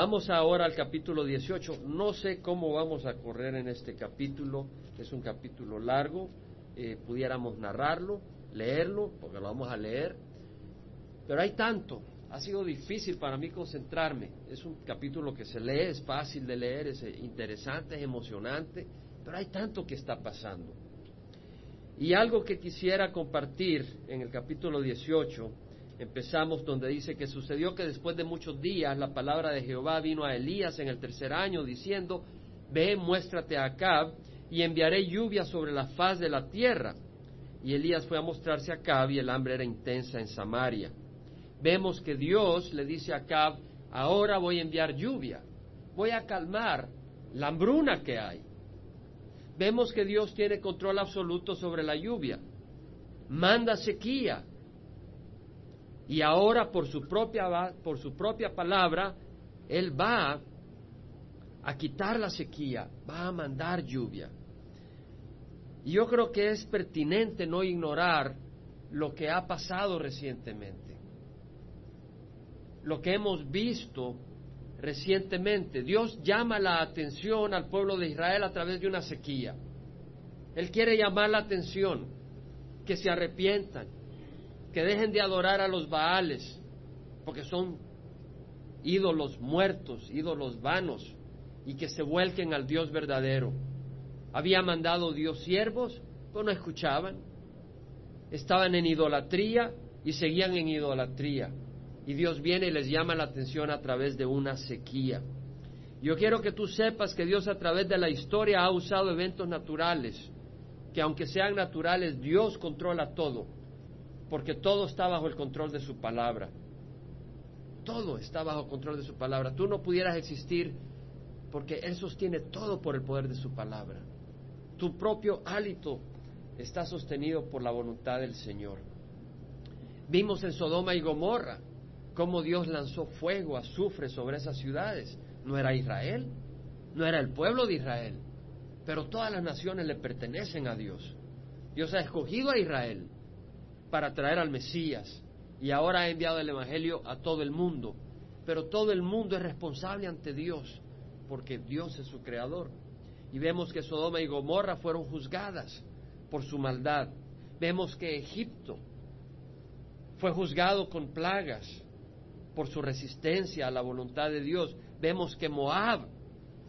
Vamos ahora al capítulo 18. No sé cómo vamos a correr en este capítulo. Es un capítulo largo. Eh, pudiéramos narrarlo, leerlo, porque lo vamos a leer. Pero hay tanto. Ha sido difícil para mí concentrarme. Es un capítulo que se lee, es fácil de leer, es interesante, es emocionante. Pero hay tanto que está pasando. Y algo que quisiera compartir en el capítulo 18 Empezamos donde dice que sucedió que después de muchos días la palabra de Jehová vino a Elías en el tercer año diciendo, ve, muéstrate a Acab y enviaré lluvia sobre la faz de la tierra. Y Elías fue a mostrarse a Acab y el hambre era intensa en Samaria. Vemos que Dios le dice a Acab, ahora voy a enviar lluvia, voy a calmar la hambruna que hay. Vemos que Dios tiene control absoluto sobre la lluvia. Manda sequía, y ahora por su propia, por su propia palabra, Él va a quitar la sequía, va a mandar lluvia. Y yo creo que es pertinente no ignorar lo que ha pasado recientemente, lo que hemos visto recientemente. Dios llama la atención al pueblo de Israel a través de una sequía. Él quiere llamar la atención, que se arrepientan, que dejen de adorar a los Baales, porque son ídolos muertos, ídolos vanos, y que se vuelquen al Dios verdadero. Había mandado Dios siervos, pero no escuchaban. Estaban en idolatría y seguían en idolatría. Y Dios viene y les llama la atención a través de una sequía. Yo quiero que tú sepas que Dios a través de la historia ha usado eventos naturales, que aunque sean naturales, Dios controla todo porque todo está bajo el control de su palabra. Todo está bajo control de su palabra. Tú no pudieras existir porque Él sostiene todo por el poder de su palabra. Tu propio hálito está sostenido por la voluntad del Señor. Vimos en Sodoma y Gomorra cómo Dios lanzó fuego, azufre sobre esas ciudades. No era Israel, no era el pueblo de Israel, pero todas las naciones le pertenecen a Dios. Dios ha escogido a Israel para traer al Mesías y ahora ha enviado el Evangelio a todo el mundo. Pero todo el mundo es responsable ante Dios porque Dios es su creador. Y vemos que Sodoma y Gomorra fueron juzgadas por su maldad. Vemos que Egipto fue juzgado con plagas por su resistencia a la voluntad de Dios. Vemos que Moab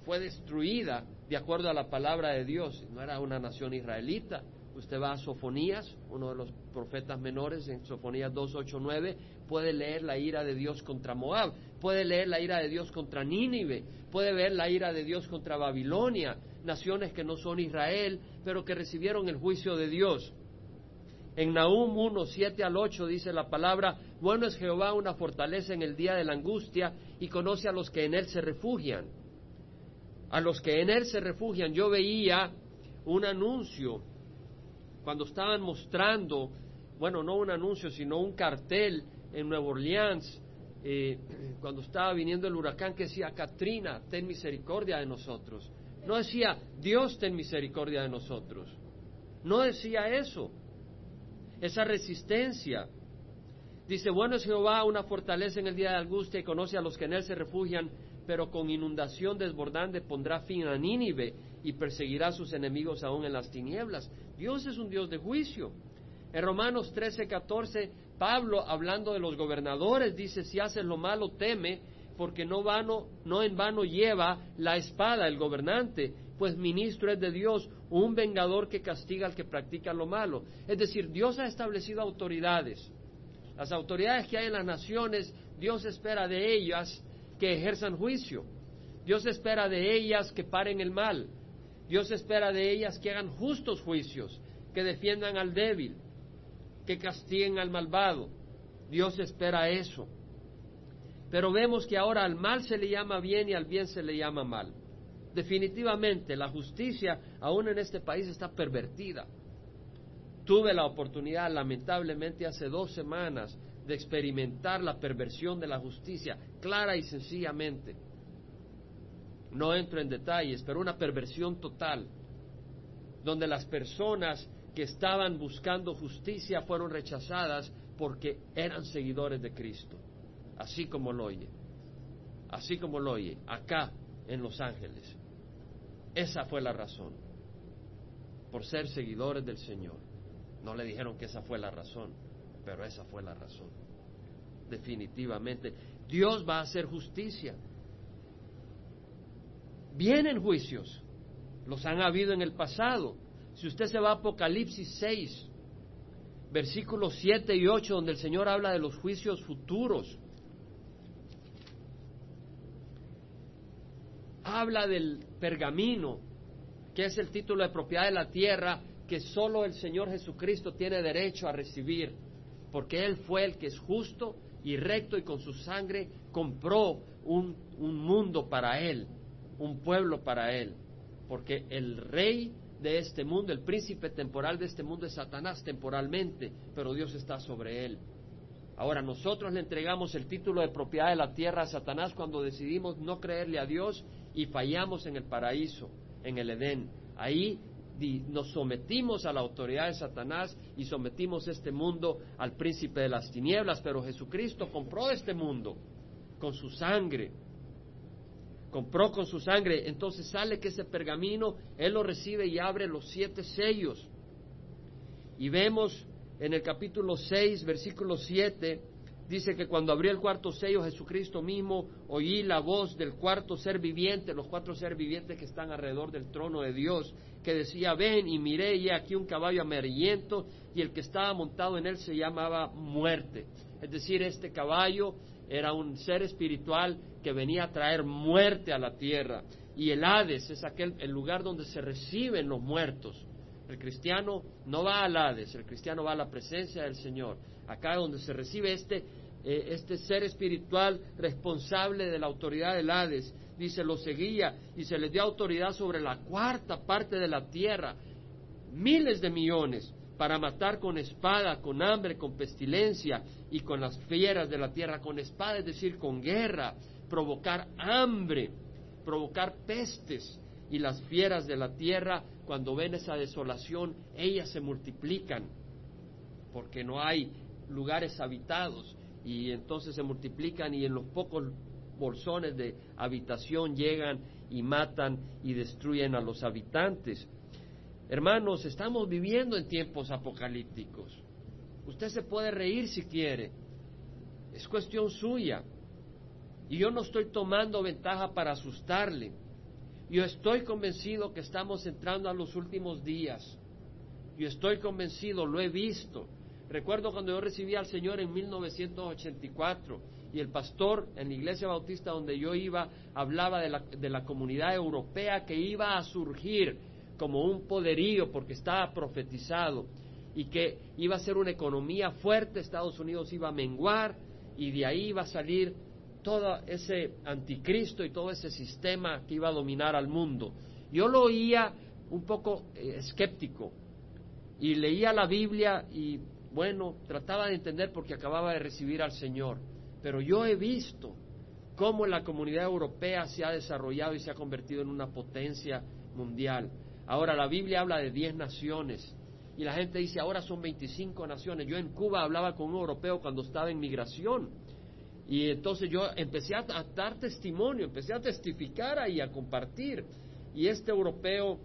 fue destruida de acuerdo a la palabra de Dios. No era una nación israelita, Usted va a Sofonías, uno de los profetas menores, en Sofonías 2.8.9, puede leer la ira de Dios contra Moab, puede leer la ira de Dios contra Nínive, puede ver la ira de Dios contra Babilonia, naciones que no son Israel, pero que recibieron el juicio de Dios. En Nahum 1, 7 al 8 dice la palabra, bueno es Jehová una fortaleza en el día de la angustia y conoce a los que en él se refugian. A los que en él se refugian, yo veía un anuncio cuando estaban mostrando, bueno, no un anuncio, sino un cartel en Nueva Orleans, eh, cuando estaba viniendo el huracán que decía, Katrina, ten misericordia de nosotros. No decía, Dios, ten misericordia de nosotros. No decía eso. Esa resistencia. Dice, bueno es Jehová una fortaleza en el día de angustia y conoce a los que en él se refugian, pero con inundación desbordante pondrá fin a Nínive y perseguirá a sus enemigos aún en las tinieblas. Dios es un Dios de juicio. En Romanos 13, 14, Pablo, hablando de los gobernadores, dice, si haces lo malo, teme, porque no, vano, no en vano lleva la espada el gobernante, pues ministro es de Dios, un vengador que castiga al que practica lo malo. Es decir, Dios ha establecido autoridades. Las autoridades que hay en las naciones, Dios espera de ellas que ejerzan juicio. Dios espera de ellas que paren el mal. Dios espera de ellas que hagan justos juicios, que defiendan al débil, que castiguen al malvado. Dios espera eso. Pero vemos que ahora al mal se le llama bien y al bien se le llama mal. Definitivamente la justicia aún en este país está pervertida. Tuve la oportunidad, lamentablemente, hace dos semanas de experimentar la perversión de la justicia, clara y sencillamente no entro en detalles, pero una perversión total, donde las personas que estaban buscando justicia fueron rechazadas porque eran seguidores de Cristo, así como lo oye. así como lo oye, acá en Los Ángeles. Esa fue la razón, por ser seguidores del Señor. No le dijeron que esa fue la razón, pero esa fue la razón. Definitivamente, Dios va a hacer justicia. Vienen juicios, los han habido en el pasado. Si usted se va a Apocalipsis 6, versículos 7 y 8, donde el Señor habla de los juicios futuros, habla del pergamino, que es el título de propiedad de la tierra que solo el Señor Jesucristo tiene derecho a recibir, porque Él fue el que es justo y recto y con su sangre compró un, un mundo para Él, un pueblo para Él, porque el rey de este mundo, el príncipe temporal de este mundo es Satanás temporalmente, pero Dios está sobre él. Ahora nosotros le entregamos el título de propiedad de la tierra a Satanás cuando decidimos no creerle a Dios y fallamos en el paraíso, en el Edén. Ahí nos sometimos a la autoridad de Satanás y sometimos este mundo al príncipe de las tinieblas, pero Jesucristo compró este mundo con su sangre. Compró con su sangre, entonces sale que ese pergamino, Él lo recibe y abre los siete sellos. Y vemos en el capítulo 6, versículo 7, dice que cuando abrió el cuarto sello Jesucristo mismo, oí la voz del cuarto ser viviente, los cuatro seres vivientes que están alrededor del trono de Dios, que decía, ven y miré y aquí un caballo amarillento y el que estaba montado en él se llamaba muerte. Es decir, este caballo era un ser espiritual que venía a traer muerte a la tierra. Y el Hades es aquel el lugar donde se reciben los muertos. El cristiano no va al Hades, el cristiano va a la presencia del Señor. Acá donde se recibe este, eh, este ser espiritual responsable de la autoridad del Hades, dice, lo seguía y se le dio autoridad sobre la cuarta parte de la tierra, miles de millones, para matar con espada, con hambre, con pestilencia y con las fieras de la tierra, con espada, es decir, con guerra, provocar hambre, provocar pestes, y las fieras de la tierra, cuando ven esa desolación, ellas se multiplican, porque no hay lugares habitados, y entonces se multiplican y en los pocos bolsones de habitación llegan y matan y destruyen a los habitantes. Hermanos, estamos viviendo en tiempos apocalípticos. Usted se puede reír si quiere, es cuestión suya. Y yo no estoy tomando ventaja para asustarle. Yo estoy convencido que estamos entrando a los últimos días. Yo estoy convencido, lo he visto. Recuerdo cuando yo recibí al Señor en 1984 y el pastor en la iglesia bautista donde yo iba hablaba de la, de la comunidad europea que iba a surgir como un poderío porque estaba profetizado y que iba a ser una economía fuerte, Estados Unidos iba a menguar y de ahí iba a salir todo ese anticristo y todo ese sistema que iba a dominar al mundo. Yo lo oía un poco eh, escéptico y leía la Biblia y bueno, trataba de entender porque acababa de recibir al Señor. Pero yo he visto cómo la comunidad europea se ha desarrollado y se ha convertido en una potencia mundial. Ahora la Biblia habla de 10 naciones y la gente dice ahora son 25 naciones. Yo en Cuba hablaba con un europeo cuando estaba en migración y entonces yo empecé a, dar testimonio, empecé a testificar ahí, a compartir. Y este europeo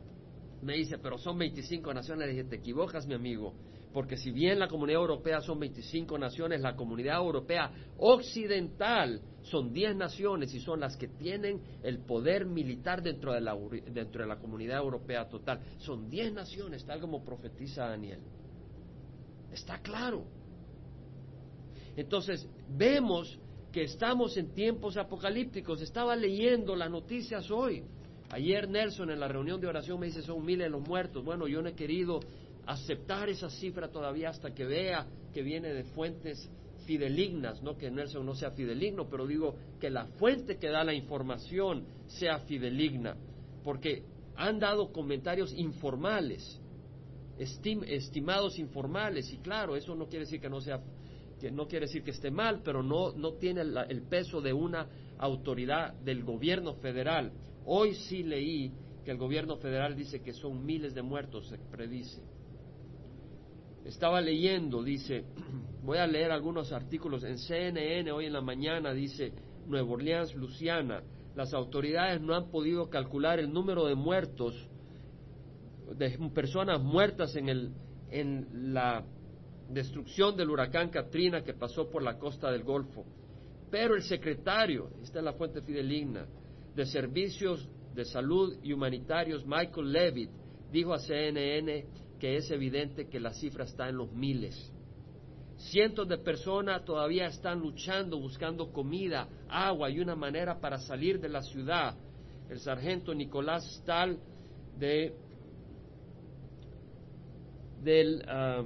me dice, pero son 25 naciones. Le dije, te equivocas, mi amigo, porque si bien la comunidad europea son 25 naciones, la comunidad europea occidental son 10 naciones y son las que tienen el poder militar dentro de la, comunidad europea total. Son 10 naciones, tal como profetiza Daniel. Está claro. Entonces, vemos que estamos en tiempos apocalípticos. Estaba leyendo las noticias hoy. Ayer Nelson en la reunión de oración me dice son miles los muertos. Bueno, yo no he querido aceptar esa cifra todavía hasta que vea que viene de fuentes fidelignas, no que Nelson no sea fideligno, pero digo que la fuente que da la información sea fideligna, porque han dado comentarios informales, estimados informales, y claro, eso no quiere decir que no sea no quiere decir que esté mal, pero no, no tiene el peso de una autoridad del gobierno federal. Hoy sí leí que el gobierno federal dice que son miles de muertos, se predice. Estaba leyendo, dice, voy a leer algunos artículos en CNN hoy en la mañana, dice, Nueva Orleans, Luciana. Las autoridades no han podido calcular el número de muertos, de personas muertas en, el, en la destrucción del huracán Katrina que pasó por la costa del Golfo. Pero el secretario, esta es la fuente fideligna, de Servicios de Salud y Humanitarios, Michael Levitt, dijo a CNN que es evidente que la cifra está en los miles. Cientos de personas todavía están luchando, buscando comida, agua y una manera para salir de la ciudad. El sargento Nicolás Stahl de, del, ah,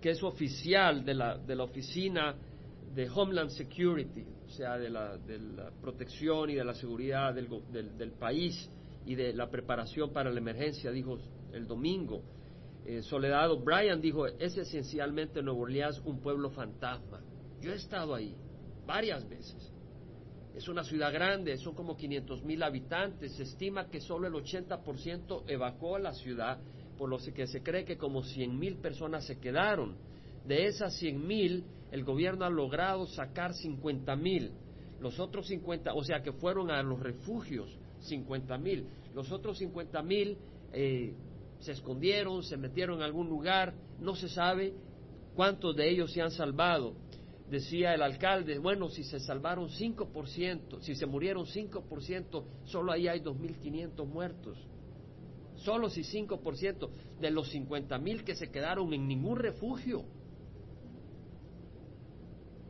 que es oficial de la, de la oficina de Homeland Security, o sea, de la, de la protección y de la seguridad del, del, país y de la preparación para la emergencia, dijo el domingo. Eh, Soledad O'Brien dijo, es esencialmente Nuevo Orleans un pueblo fantasma. Yo he estado ahí varias veces. Es una ciudad grande, son como 500 mil habitantes. Se estima que solo el 80% evacuó la ciudad, por lo que se cree que como 100 mil personas se quedaron. De esas 100 mil, el gobierno ha logrado sacar 50 mil. Los otros 50, o sea que fueron a los refugios 50 mil. Los otros 50 mil eh, se escondieron, se metieron en algún lugar, no se sabe cuántos de ellos se han salvado. Decía el alcalde, bueno, si se salvaron 5%, si se murieron 5%, solo ahí hay 2.500 muertos. Solo si 5% de los 50.000 que se quedaron en ningún refugio.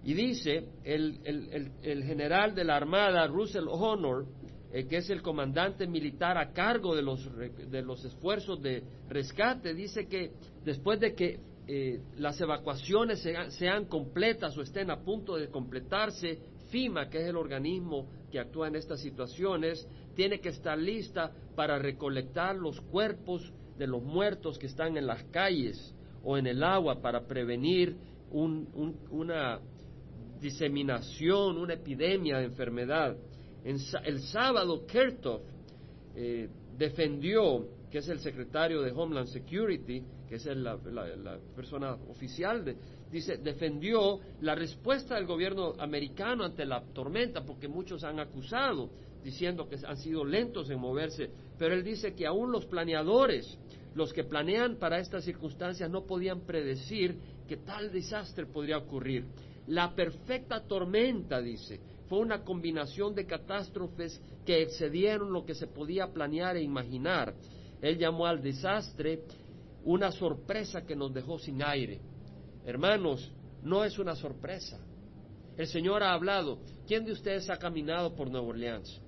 Y dice el, el, general de la Armada, Russell Honor, eh, que es el comandante militar a cargo de los, de los esfuerzos de rescate, dice que después de que eh, las evacuaciones sean, completas o estén a punto de completarse, FIMA, que es el organismo que actúa en estas situaciones, tiene que estar lista para recolectar los cuerpos de los muertos que están en las calles o en el agua para prevenir una diseminación, una epidemia de enfermedad. El sábado, Kertov eh, defendió, que es el secretario de Homeland Security, que es la, persona oficial, dice, defendió la respuesta del gobierno americano ante la tormenta, porque muchos han acusado, diciendo que han sido lentos en moverse, pero él dice que aún los planeadores, los que planean para estas circunstancias, no podían predecir que tal desastre podría ocurrir. La perfecta tormenta, dice, fue una combinación de catástrofes que excedieron lo que se podía planear e imaginar. Él llamó al desastre una sorpresa que nos dejó sin aire. Hermanos, no es una sorpresa. El Señor ha hablado. ¿Quién de ustedes ha caminado por Nueva Orleans?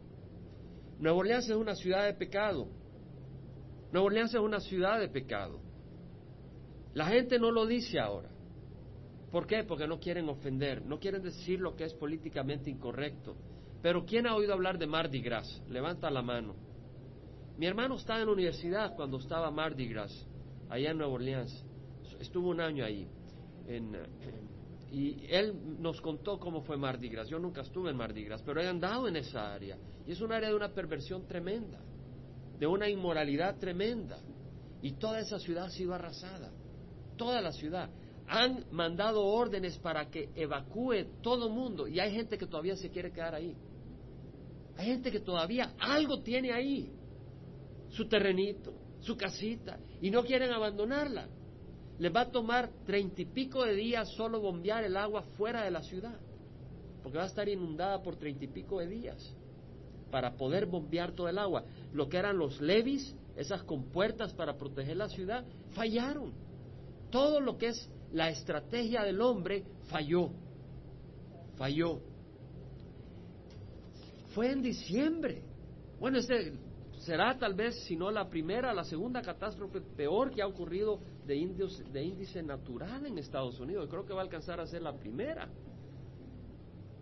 Nueva Orleans es una ciudad de pecado. Nueva Orleans es una ciudad de pecado. La gente no lo dice ahora. ¿Por qué? Porque no quieren ofender, no quieren decir lo que es políticamente incorrecto. Pero ¿quién ha oído hablar de Mardi Gras? Levanta la mano. Mi hermano estaba en la universidad cuando estaba Mardi Gras, allá en Nueva Orleans. Estuvo un año ahí. y él nos contó cómo fue Mardi Gras. Yo nunca estuve en Mardi Gras, pero he andado en esa área. Y es un área de una perversión tremenda, de una inmoralidad tremenda. Y toda esa ciudad ha sido arrasada. Toda la ciudad han mandado órdenes para que evacúe todo mundo y hay gente que todavía se quiere quedar ahí. Hay gente que todavía algo tiene ahí, su terrenito, su casita, y no quieren abandonarla. Les va a tomar treinta y pico de días solo bombear el agua fuera de la ciudad, porque va a estar inundada por treinta y pico de días para poder bombear todo el agua. Lo que eran los levis, esas compuertas para proteger la ciudad, fallaron. Todo lo que es la estrategia del hombre falló, falló. Fue en diciembre. Bueno, este será tal vez, si no la primera, la segunda catástrofe peor que ha ocurrido de, de índice natural en Estados Unidos. Creo que va a alcanzar a ser la primera.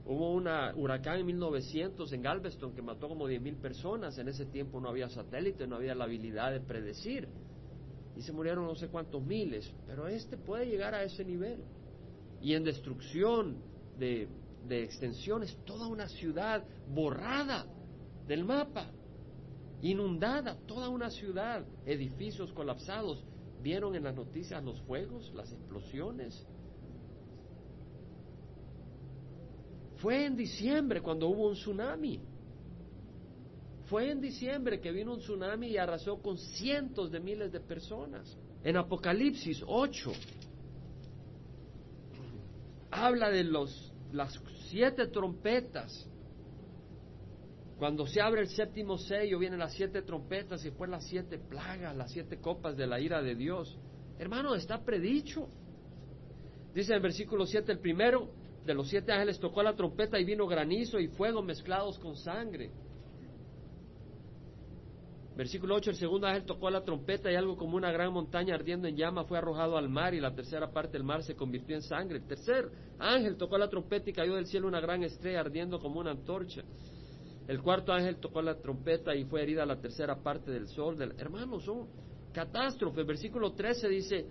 Hubo un huracán en 1900 en Galveston que mató como 10.000 personas. En ese tiempo no había satélite, no había la habilidad de predecir y se murieron no sé cuántos miles, pero este puede llegar a ese nivel. Y en destrucción de, de extensiones, toda una ciudad borrada del mapa, inundada, toda una ciudad, edificios colapsados. ¿Vieron en las noticias los fuegos, las explosiones? Fue en diciembre cuando hubo un tsunami. Fue en diciembre que vino un tsunami y arrasó con cientos de miles de personas. En Apocalipsis 8 habla de los, las siete trompetas. Cuando se abre el séptimo sello vienen las siete trompetas y después las siete plagas, las siete copas de la ira de Dios. Hermano, está predicho. Dice en versículo 7, el primero de los siete ángeles tocó la trompeta y vino granizo y fuego mezclados con sangre. Versículo 8, el segundo ángel tocó la trompeta y algo como una gran montaña ardiendo en llama fue arrojado al mar y la tercera parte del mar se convirtió en sangre. El tercer ángel tocó la trompeta y cayó del cielo una gran estrella ardiendo como una antorcha. El cuarto ángel tocó la trompeta y fue herida la tercera parte del sol. Del... Hermanos, son catástrofes. Versículo 13 dice,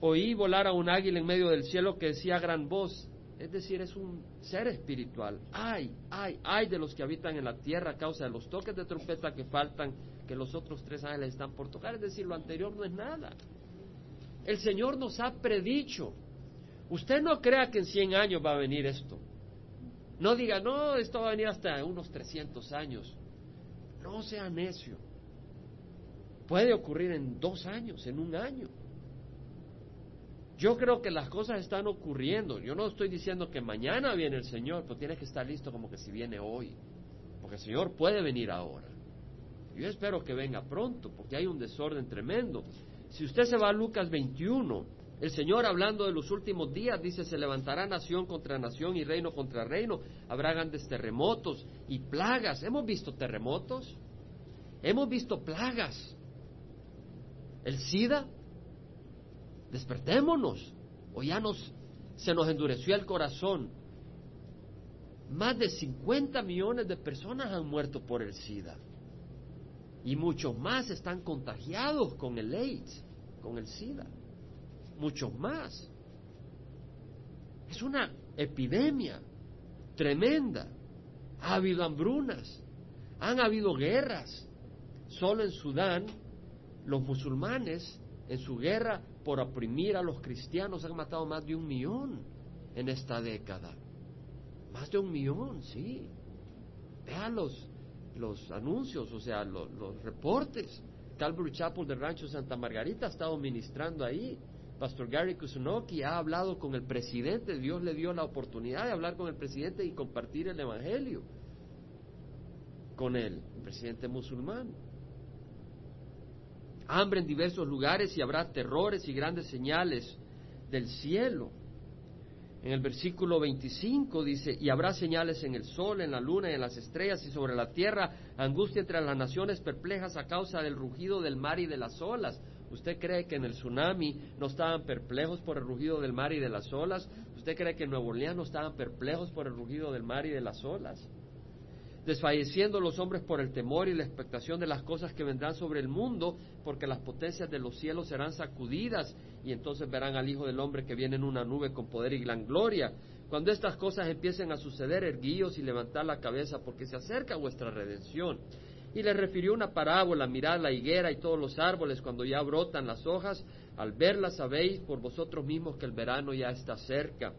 oí volar a un águila en medio del cielo que decía gran voz, es decir, es un ser espiritual. Ay, ay, ay de los que habitan en la tierra a causa de los toques de trompeta que faltan, que los otros tres ángeles están por tocar. Es decir, lo anterior no es nada. El Señor nos ha predicho. Usted no crea que en 100 años va a venir esto. No diga, no, esto va a venir hasta unos 300 años. No sea necio. Puede ocurrir en dos años, en un año. Yo creo que las cosas están ocurriendo. Yo no estoy diciendo que mañana viene el Señor, pero tienes que estar listo como que si viene hoy. Porque el Señor puede venir ahora. Yo espero que venga pronto, porque hay un desorden tremendo. Si usted se va a Lucas 21, el Señor hablando de los últimos días dice, se levantará nación contra nación y reino contra reino, habrá grandes terremotos y plagas. ¿Hemos visto terremotos? Hemos visto plagas. El SIDA, despertémonos, o ya nos, se nos endureció el corazón. Más de 50 millones de personas han muerto por el SIDA. Y muchos más están contagiados con el AIDS, con el SIDA. Muchos más. Es una epidemia tremenda. Ha habido hambrunas, han habido guerras. Solo en Sudán, los musulmanes, en su guerra por oprimir a los cristianos han matado más de un millón en esta década. Más de un millón, sí. Vean los, los anuncios, o sea, los, los reportes. Calvary Chapel del Rancho Santa Margarita ha estado ministrando ahí. Pastor Gary Kusunoki ha hablado con el presidente. Dios le dio la oportunidad de hablar con el presidente y compartir el Evangelio con el presidente musulmán hambre en diversos lugares y habrá terrores y grandes señales del cielo. En el versículo 25 dice, y habrá señales en el sol, en la luna y en las estrellas y sobre la tierra, angustia entre las naciones perplejas a causa del rugido del mar y de las olas. ¿Usted cree que en el tsunami no estaban perplejos por el rugido del mar y de las olas? ¿Usted cree que en Nuevo Orleans no estaban perplejos por el rugido del mar y de las olas? Desfalleciendo los hombres por el temor y la expectación de las cosas que vendrán sobre el mundo, porque las potencias de los cielos serán sacudidas y entonces verán al Hijo del Hombre que viene en una nube con poder y gran gloria. Cuando estas cosas empiecen a suceder, erguíos y levantad la cabeza, porque se acerca vuestra redención. Y les refirió una parábola, mirad la higuera y todos los árboles cuando ya brotan las hojas, al verlas sabéis por vosotros mismos que el verano ya está cerca.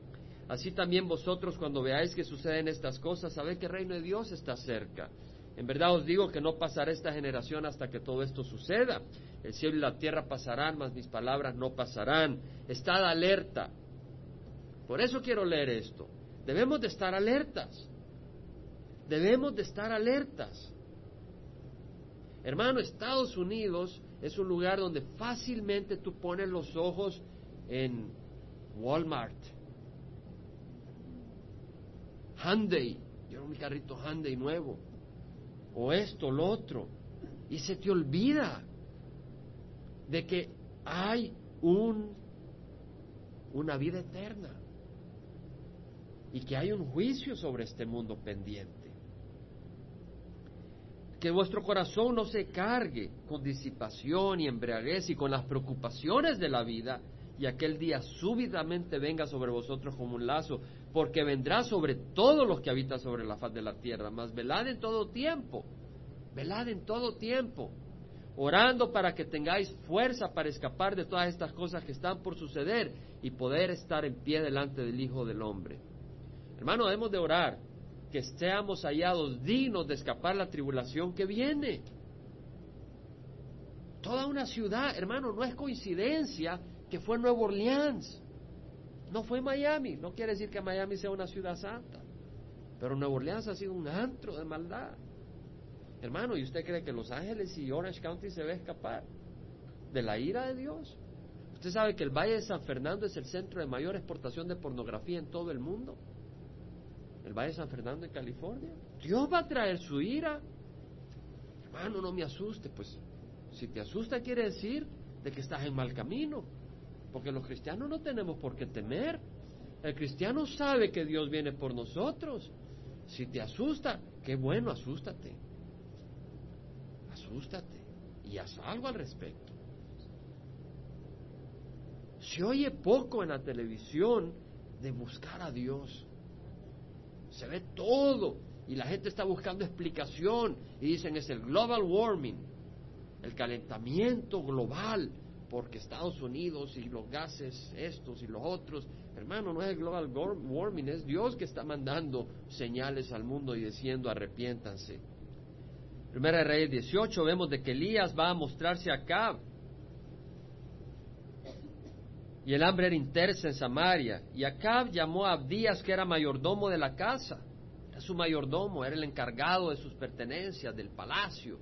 Así también vosotros cuando veáis que suceden estas cosas, sabed que el reino de Dios está cerca. En verdad os digo que no pasará esta generación hasta que todo esto suceda. El cielo y la tierra pasarán, mas mis palabras no pasarán. Estad alerta. Por eso quiero leer esto. Debemos de estar alertas. Debemos de estar alertas. Hermano, Estados Unidos es un lugar donde fácilmente tú pones los ojos en Walmart, Hyundai, yo mi carrito Hyundai nuevo, o esto, lo otro, y se te olvida de que hay un, una vida eterna. Y que hay un juicio sobre este mundo pendiente. Que vuestro corazón no se cargue con disipación y embriaguez y con las preocupaciones de la vida, y aquel día súbitamente venga sobre vosotros como un lazo, porque vendrá sobre todos los que habitan sobre la faz de la tierra, mas velad en todo tiempo, velad en todo tiempo, orando para que tengáis fuerza para escapar de todas estas cosas que están por suceder y poder estar en pie delante del Hijo del Hombre. Hermano, debemos de orar que seamos hallados dignos de escapar la tribulación que viene. Toda una ciudad, hermano, no es coincidencia que fue Nueva Orleans. No fue Miami. No quiere decir que Miami sea una ciudad santa. Pero Nueva Orleans ha sido un antro de maldad. Hermano, ¿y usted cree que Los Ángeles y Orange County se va a escapar de la ira de Dios? Usted sabe que el Valle de San Fernando es el centro de mayor exportación de pornografía en todo el mundo. El Valle de San Fernando en California. Dios va a traer su ira. Hermano, no me asuste. Pues si te asusta quiere decir de que estás en mal camino. Porque los cristianos no tenemos por qué temer. El cristiano sabe que Dios viene por nosotros. Si te asusta, qué bueno, asústate. Asústate y haz algo al respecto. Se oye poco en la televisión de buscar a Dios. Se ve todo y la gente está buscando explicación y dicen es el global warming, el calentamiento global, porque Estados Unidos y los gases estos y los otros, hermano, no es el global warming, es Dios que está mandando señales al mundo y diciendo arrepiéntanse. Primera Reyes 18 vemos de que Elías va a mostrarse acá. Y el hambre era intensa en Samaria. Y Acab llamó a Abdías, que era mayordomo de la casa. Su mayordomo, era el encargado de sus pertenencias, del palacio.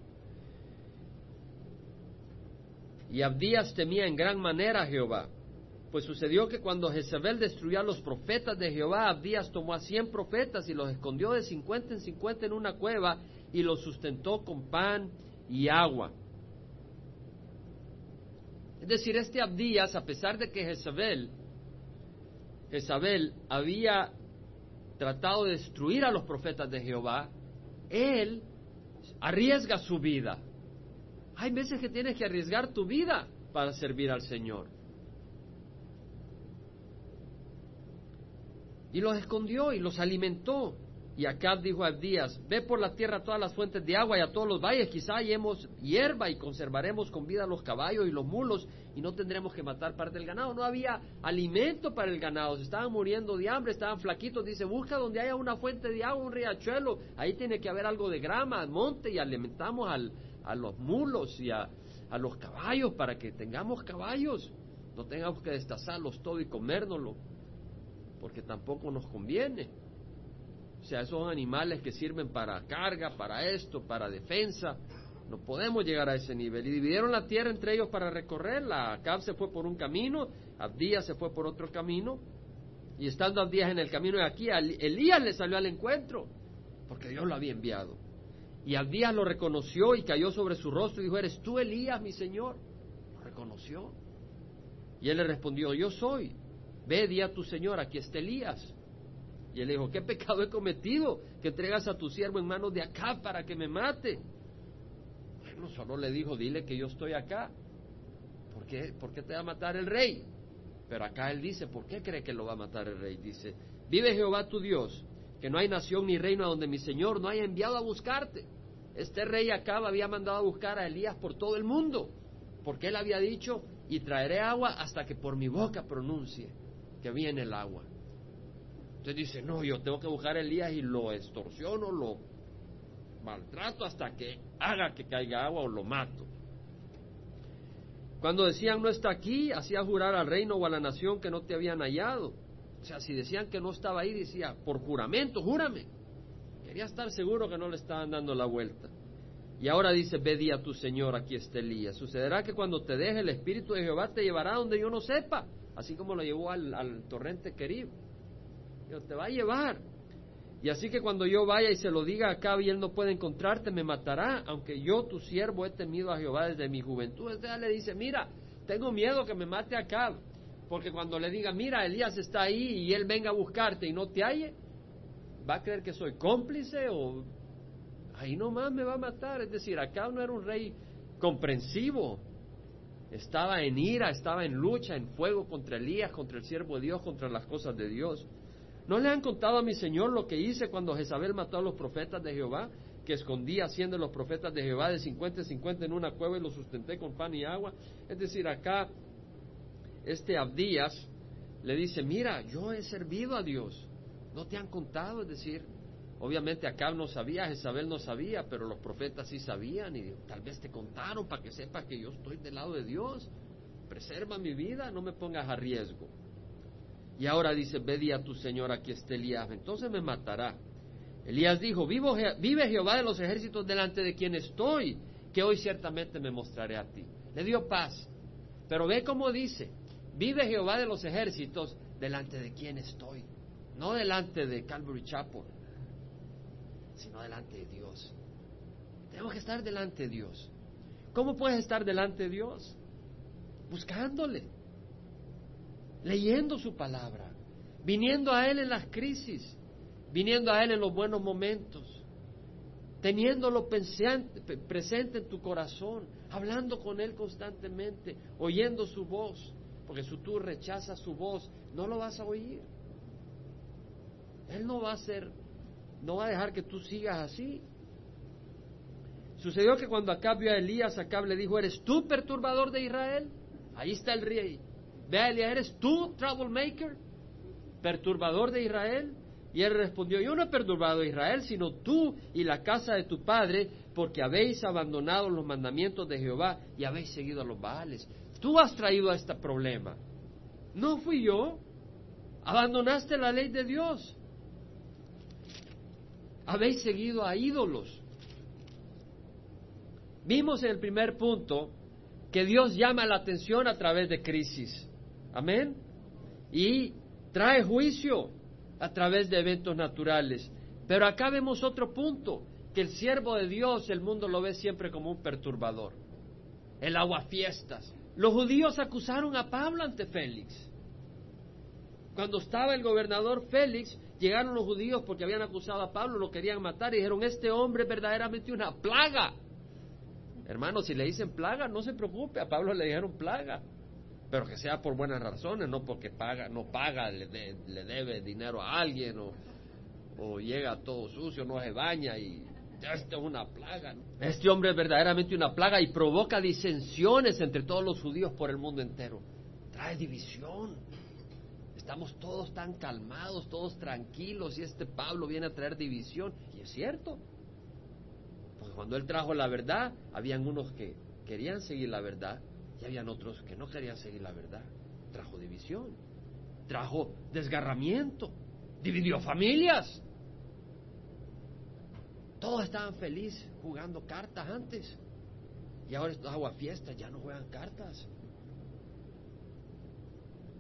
Y Abdías temía en gran manera a Jehová. Pues sucedió que cuando Jezebel destruyó a los profetas de Jehová, Abdías tomó a cien profetas y los escondió de cincuenta en cincuenta en una cueva y los sustentó con pan y agua. Es decir, este Abdías, a pesar de que Jezabel, Jezabel había tratado de destruir a los profetas de Jehová, él arriesga su vida. Hay veces que tienes que arriesgar tu vida para servir al Señor. Y los escondió y los alimentó. Y Acab dijo a Abdías, ve por la tierra todas las fuentes de agua y a todos los valles, quizá hallemos hierba y conservaremos con vida los caballos y los mulos y no tendremos que matar parte del ganado. No había alimento para el ganado, se estaban muriendo de hambre, estaban flaquitos. Dice, busca donde haya una fuente de agua, un riachuelo, ahí tiene que haber algo de grama, monte y alimentamos a los mulos y a, a los caballos para que tengamos caballos, no tengamos que destazarlos todo y comérnoslo, porque tampoco nos conviene. O sea, esos animales que sirven para carga, para esto, para defensa. No podemos llegar a ese nivel. Y dividieron la tierra entre ellos para recorrerla. Acab se fue por un camino, Abdías se fue por otro camino. Y estando Abdías en el camino de aquí, Elías le salió al encuentro, porque Dios lo había enviado. Y Abdías lo reconoció y cayó sobre su rostro y dijo, ¿eres tú Elías, mi señor? Lo reconoció. Y él le respondió, yo soy. Ve, di a tu señor, aquí está Elías. Y él dijo, ¿qué pecado he cometido que entregas a tu siervo en manos de acá para que me mate? Bueno, solo le dijo, dile que yo estoy acá. ¿Por qué, ¿Por qué te va a matar el rey? Pero acá él dice, ¿por qué cree que lo va a matar el rey? Dice, vive Jehová tu Dios, que no hay nación ni reino a donde mi Señor no haya enviado a buscarte. Este rey acá había mandado a buscar a Elías por todo el mundo, porque él había dicho, y traeré agua hasta que por mi boca pronuncie que viene el agua. Entonces dice, no, yo tengo que buscar a Elías y lo extorsiono, lo maltrato hasta que haga que caiga agua o lo mato. Cuando decían no está aquí, hacía jurar al reino o a la nación que no te habían hallado. O sea, si decían que no estaba ahí, decía, por juramento, júrame. Quería estar seguro que no le estaban dando la vuelta. Y ahora dice, ve di a tu Señor, aquí está Elías. Sucederá que cuando te deje el Espíritu de Jehová te llevará donde yo no sepa, así como lo llevó al, torrente Querib te va a llevar. Y así que cuando yo vaya y se lo diga acá y él no puede encontrarte, me matará, aunque yo, tu siervo, he temido a Jehová desde mi juventud. Entonces le dice, mira, tengo miedo que me mate acá, porque cuando le diga, mira, Elías está ahí y él venga a buscarte y no te halle, va a creer que soy cómplice o ahí nomás me va a matar. Es decir, acá no era un rey comprensivo, estaba en ira, estaba en lucha, en fuego contra Elías, contra el siervo de Dios, contra las cosas de Dios. ¿No le han contado a mi Señor lo que hice cuando Jezabel mató a los profetas de Jehová? Que escondí haciendo los profetas de Jehová de cincuenta en cincuenta en una cueva y los sustenté con pan y agua. Es decir, acá este Abdías le dice, mira, yo he servido a Dios. No te han contado, es decir, obviamente Acab no sabía, Jezabel no sabía, pero los profetas sí sabían y tal vez te contaron para que sepas que yo estoy del lado de Dios. Preserva mi vida, no me pongas a riesgo. Y ahora dice, ve a tu Señor, aquí está Elías, entonces me matará. Elías dijo, Vivo, vive Jehová de los ejércitos delante de quien estoy, que hoy ciertamente me mostraré a ti. Le dio paz. Pero ve cómo dice, vive Jehová de los ejércitos delante de quien estoy. No delante de Calvary Chapel, sino delante de Dios. Tenemos que estar delante de Dios. ¿Cómo puedes estar delante de Dios? Buscándole, leyendo su palabra, viniendo a Él en las crisis, viniendo a Él en los buenos momentos, teniéndolo presente en tu corazón, hablando con Él constantemente, oyendo su voz, porque si tú rechazas su voz, no lo vas a oír. Él no va a hacer, no va a dejar que tú sigas así. Sucedió que cuando Acab vio a Elías, Acab le dijo, ¿eres tú perturbador de Israel? Ahí está el rey. Ve a Elías, ¿eres tú troublemaker? ¿Perturbador de Israel? Y él respondió, yo no he perturbado a Israel, sino tú y la casa de tu padre, porque habéis abandonado los mandamientos de Jehová y habéis seguido a los Baales. Tú has traído a este problema. No fui yo. Abandonaste la ley de Dios. Habéis seguido a ídolos. Vimos en el primer punto que Dios llama la atención a través de crisis. Amén. Y trae juicio a través de eventos naturales. Pero acá vemos otro punto, que el siervo de Dios, el mundo lo ve siempre como un perturbador. El aguafiestas. Los judíos acusaron a Pablo ante Félix. Cuando estaba el gobernador Félix, llegaron los judíos porque habían acusado a Pablo, lo querían matar y dijeron, este hombre es verdaderamente una plaga. Hermano, si le dicen plaga, no se preocupe, a Pablo le dijeron plaga pero que sea por buenas razones, no porque paga, no paga, le, le debe dinero a alguien o, o, llega todo sucio, no se baña y esto es una plaga. Este hombre es verdaderamente una plaga y provoca disensiones entre todos los judíos por el mundo entero. Trae división. Estamos todos tan calmados, todos tranquilos y este Pablo viene a traer división. Y es cierto. Porque cuando él trajo la verdad, habían unos que querían seguir la verdad y habían otros que no querían seguir la verdad. Trajo división, trajo desgarramiento, dividió familias. Todos estaban felices jugando cartas antes. Y ahora estos aguafiestas ya no juegan cartas.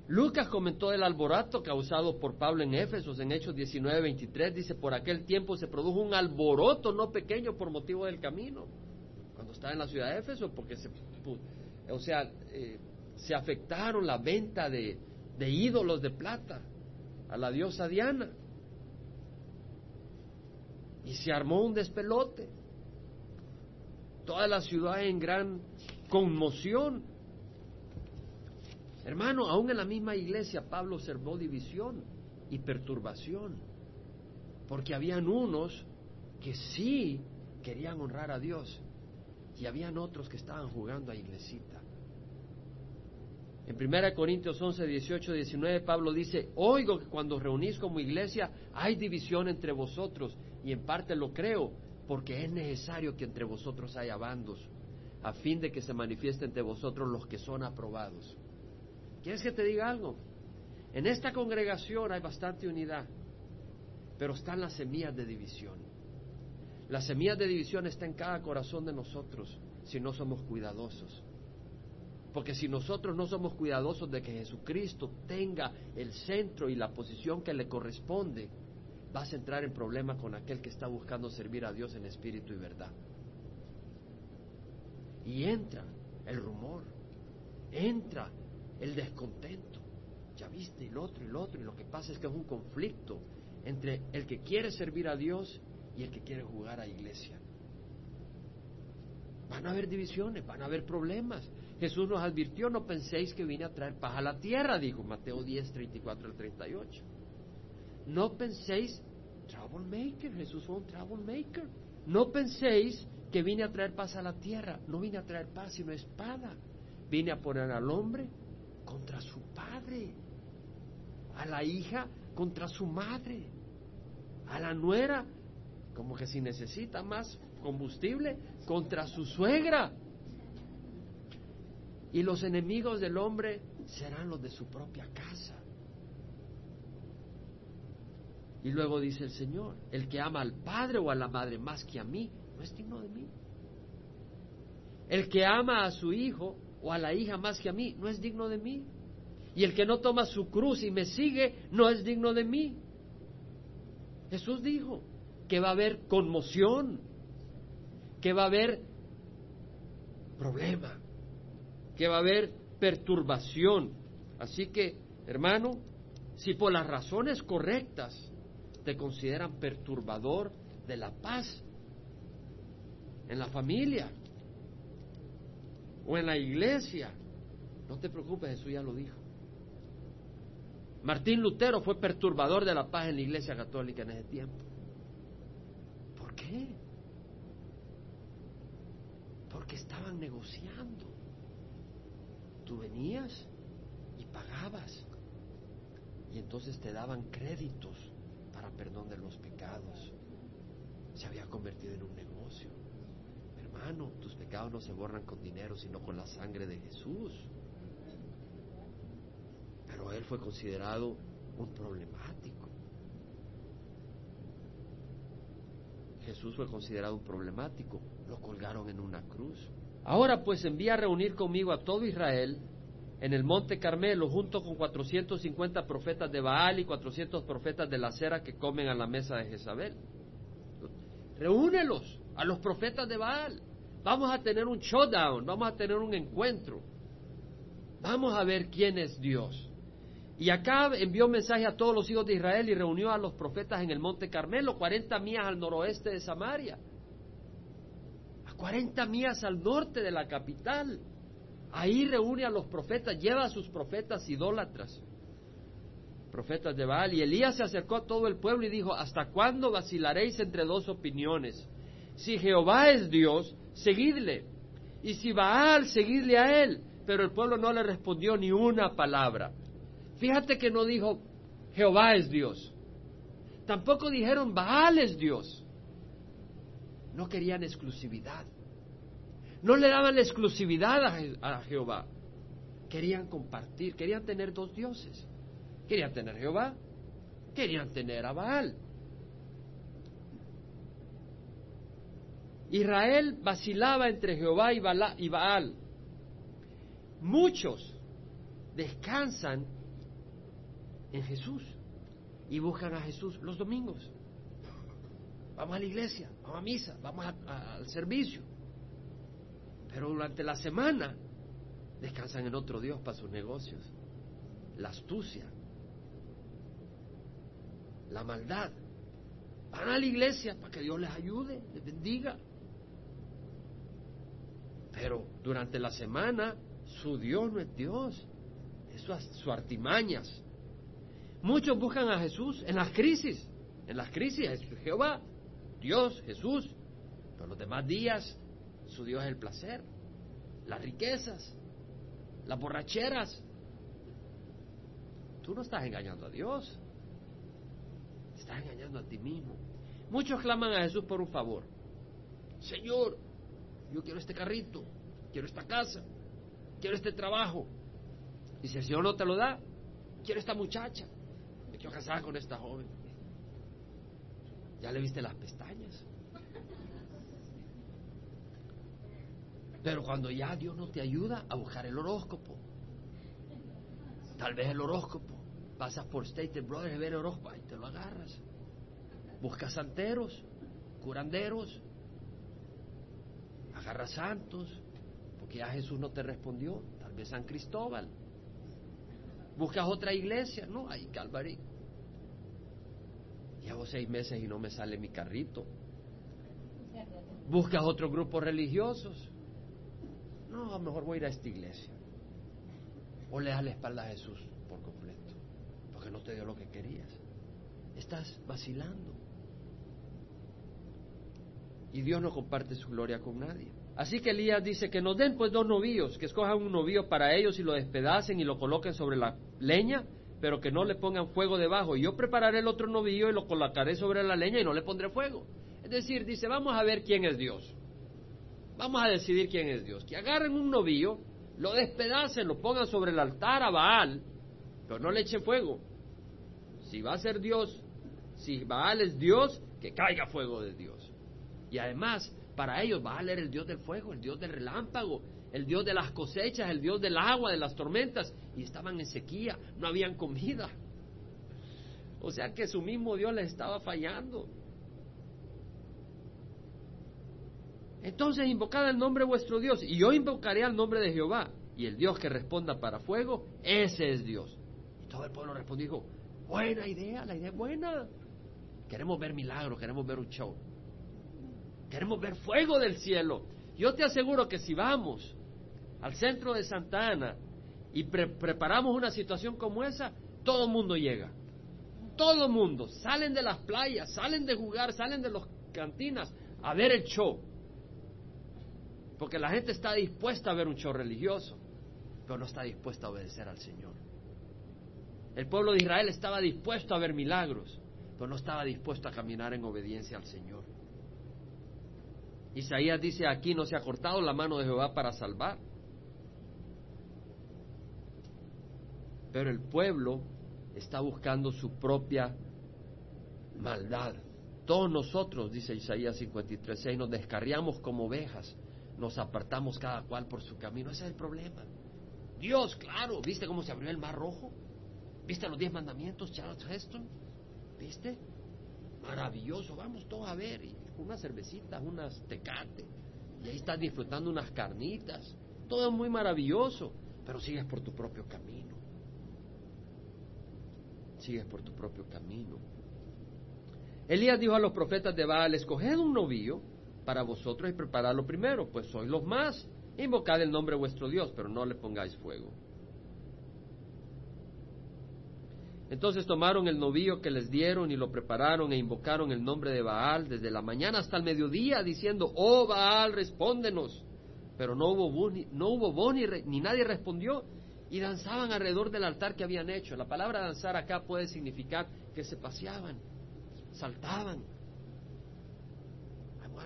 Lucas comentó el alboroto causado por Pablo en Éfesos en Hechos 19, 23. Dice, por aquel tiempo se produjo un alboroto no pequeño por motivo del camino. Cuando estaba en la ciudad de Éfeso, porque se o sea, eh, se afectaron la venta de, de ídolos de plata a la diosa Diana. Y se armó un despelote. Toda la ciudad en gran conmoción. Hermano, aún en la misma iglesia Pablo observó división y perturbación. Porque habían unos que sí querían honrar a Dios y habían otros que estaban jugando a iglesita. En 1 Corintios 11, 18, 19, Pablo dice, oigo que cuando reunís como iglesia hay división entre vosotros, y en parte lo creo, porque es necesario que entre vosotros haya bandos, a fin de que se manifiesten entre vosotros los que son aprobados. ¿Quieres que te diga algo? En esta congregación hay bastante unidad, pero están las semillas de división. Las semillas de división están en cada corazón de nosotros si no somos cuidadosos. Porque si nosotros no somos cuidadosos de que Jesucristo tenga el centro y la posición que le corresponde, vas a entrar en problemas con aquel que está buscando servir a Dios en espíritu y verdad. Y entra el rumor, entra el descontento. Ya viste el otro y el otro, y lo que pasa es que es un conflicto entre el que quiere servir a Dios y el que quiere jugar a iglesia. Van a haber divisiones, van a haber problemas. Jesús nos advirtió, no penséis que vine a traer paz a la tierra, dijo Mateo 10, 34 al 38. No penséis, troublemaker, Jesús fue un troublemaker. No penséis que vine a traer paz a la tierra, no vine a traer paz sino espada. Vine a poner al hombre contra su padre, a la hija contra su madre, a la nuera, como que si necesita más combustible, contra su suegra. Y los enemigos del hombre serán los de su propia casa. Y luego dice el Señor, el que ama al padre o a la madre más que a mí, no es digno de mí. El que ama a su hijo o a la hija más que a mí, no es digno de mí. Y el que no toma su cruz y me sigue, no es digno de mí. Jesús dijo que va a haber conmoción, que va a haber problema, que va a haber perturbación. Así que, hermano, si por las razones correctas te consideran perturbador de la paz en la familia o en la iglesia, no te preocupes, Jesús ya lo dijo. Martín Lutero fue perturbador de la paz en la iglesia católica en ese tiempo. ¿Por qué? Porque estaban negociando. Tú venías y pagabas. Y entonces te daban créditos perdón de los pecados. Se había convertido en un negocio. Hermano, tus pecados no se borran con dinero, sino con la sangre de Jesús. Pero él fue considerado un problemático. Jesús fue considerado un problemático. Lo colgaron en una cruz. Ahora pues envía a reunir conmigo a todo Israel en el monte Carmelo junto con 450 profetas de Baal y 400 profetas de la cera que comen a la mesa de Jezabel. Reúnelos a los profetas de Baal. Vamos a tener un showdown, vamos a tener un encuentro. Vamos a ver quién es Dios. Y acá envió mensaje a todos los hijos de Israel y reunió a los profetas en el monte Carmelo, 40 millas al noroeste de Samaria, a 40 millas al norte de la capital. Ahí reúne a los profetas, lleva a sus profetas idólatras, profetas de Baal. Y Elías se acercó a todo el pueblo y dijo, ¿hasta cuándo vacilaréis entre dos opiniones? Si Jehová es Dios, seguidle. Y si Baal, seguidle a él. Pero el pueblo no le respondió ni una palabra. Fíjate que no dijo Jehová es Dios. Tampoco dijeron Baal es Dios. No querían exclusividad. No le daban la exclusividad a, Jehová. Querían compartir, querían tener dos dioses. Querían tener Jehová, querían tener a Baal. Israel vacilaba entre Jehová y Baal. Muchos descansan en Jesús y buscan a Jesús los domingos. Vamos a la iglesia, vamos a misa, vamos al servicio. Pero durante la semana descansan en otro Dios para sus negocios. La astucia, la maldad. Van a la iglesia para que Dios les ayude, les bendiga. Pero durante la semana su Dios no es Dios, es su, artimañas. Muchos buscan a Jesús en las crisis. En las crisis es Jehová, Dios, Jesús. Pero los demás días su Dios es el placer, las riquezas, las borracheras. Tú no estás engañando a Dios, estás engañando a ti mismo. Muchos claman a Jesús por un favor. Señor, yo quiero este carrito, quiero esta casa, quiero este trabajo. Y si el Señor no te lo da, quiero esta muchacha, me quiero casar con esta joven. Ya le viste las pestañas. Pero cuando ya Dios no te ayuda a buscar el horóscopo, tal vez el horóscopo, pasas por State Brothers y ver el horóscopo y te lo agarras. Buscas santeros, curanderos, agarras santos, porque ya Jesús no te respondió, tal vez San Cristóbal. Buscas otra iglesia, no, hay Calvary. Llevo seis meses y no me sale mi carrito. Buscas otros grupos religiosos. No, a lo mejor voy a ir a esta iglesia. O le das la espalda a Jesús por completo, porque no te dio lo que querías. Estás vacilando. Y Dios no comparte su gloria con nadie. Así que Elías dice que nos den pues dos novillos, que escojan un novillo para ellos y lo despedacen y lo coloquen sobre la leña, pero que no le pongan fuego debajo. Y yo prepararé el otro novillo y lo colocaré sobre la leña y no le pondré fuego. Es decir, dice, vamos a ver quién es Dios. Vamos a decidir quién es Dios. Que agarren un novillo, lo despedacen, lo pongan sobre el altar a Baal, pero no le echen fuego. Si va a ser Dios, si Baal es Dios, que caiga fuego de Dios. Y además, para ellos Baal era el Dios del fuego, el Dios del relámpago, el Dios de las cosechas, el Dios del agua, de las tormentas, y estaban en sequía, no habían comida. O sea que su mismo Dios les estaba fallando. Entonces invocad el nombre de vuestro Dios, y yo invocaré al nombre de Jehová, y el Dios que responda para fuego, ese es Dios. Y todo el pueblo respondió, buena idea, la idea es buena. Queremos ver milagros, queremos ver un show. Queremos ver fuego del cielo. Yo te aseguro que si vamos al centro de Santa Ana y preparamos una situación como esa, todo el mundo llega. Todo el mundo. Salen de las playas, salen de jugar, salen de las cantinas a ver el show. Porque la gente está dispuesta a ver un show religioso, pero no está dispuesta a obedecer al Señor. El pueblo de Israel estaba dispuesto a ver milagros, pero no estaba dispuesto a caminar en obediencia al Señor. Isaías dice, aquí no se ha cortado la mano de Jehová para salvar. Pero el pueblo está buscando su propia maldad. Todos nosotros, dice Isaías 53.6, nos descarriamos como ovejas nos apartamos cada cual por su camino. Ese es el problema. Dios, claro, ¿viste cómo se abrió el mar rojo? ¿Viste los diez mandamientos, Charles Heston? ¿Viste? Maravilloso, vamos todos a ver. Unas cervecitas, unas tecate. Y ahí estás disfrutando unas carnitas. Todo es muy maravilloso, pero sigues por tu propio camino. Sigues por tu propio camino. Elías dijo a los profetas de Baal, escoged un novillo para vosotros y prepararlo primero, pues sois los más. Invocad el nombre de vuestro Dios, pero no le pongáis fuego. Entonces tomaron el novillo que les dieron y lo prepararon e invocaron el nombre de Baal desde la mañana hasta el mediodía, diciendo, oh Baal, respóndenos. Pero no hubo voz, ni, no hubo ni, ni nadie respondió y danzaban alrededor del altar que habían hecho. La palabra danzar acá puede significar que se paseaban, saltaban,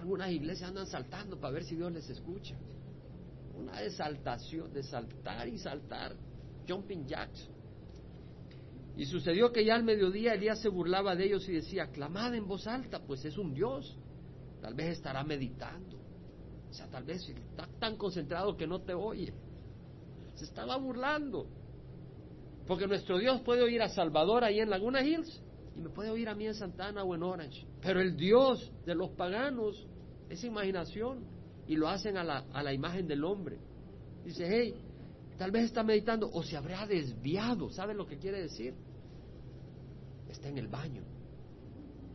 algunas iglesias andan saltando para ver si Dios les escucha. Una desaltación, de saltar y saltar. Jumping jacks. Y sucedió que ya al mediodía Elías se burlaba de ellos y decía, clamad en voz alta, pues es un Dios. Tal vez estará meditando. O sea, tal vez está tan concentrado que no te oye. Se estaba burlando. Porque nuestro Dios puede oír a Salvador ahí en Laguna Hills y me puede oír a mí en Santana o en Orange. Pero el Dios de los paganos es imaginación y lo hacen a la, a la imagen del hombre. Dice, hey, tal vez está meditando o se habrá desviado. ¿Saben lo que quiere decir? Está en el baño.